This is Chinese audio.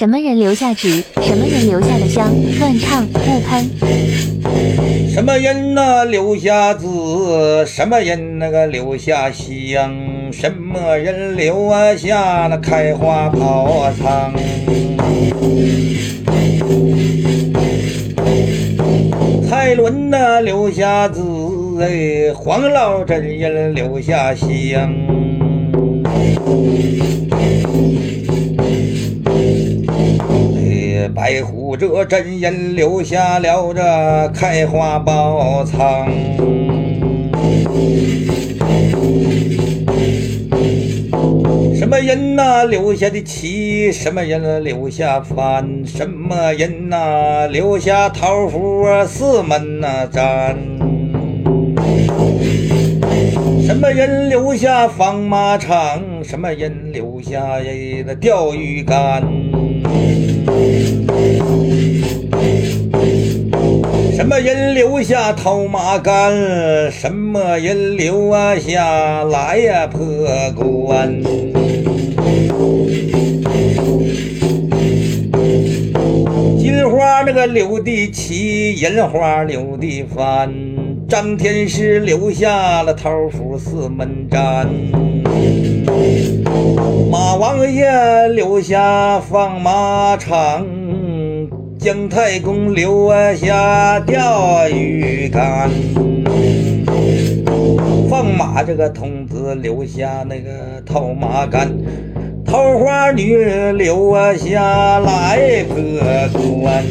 什么人留下纸？什么人留下的香？乱唱勿喷。什么人呐留下字？什么人那个留下香？什么人留下那开花跑啊仓？蔡伦呐留下字，哎，黄老真人留下香。白虎这真人留下了这开花宝藏。什么人呐留下的棋？什么人留下饭？什么人呐留下桃符四门呐占？什么人留下放马场？什么人留下那钓鱼竿？什么人留下套马杆？什么人留下来呀破关？金花那个留的旗，银花留的帆，张天师留下了桃符四门占，马王爷留下放马场。姜太公留下钓鱼竿，放马这个童子留下那个套马杆，桃花女留下来破关。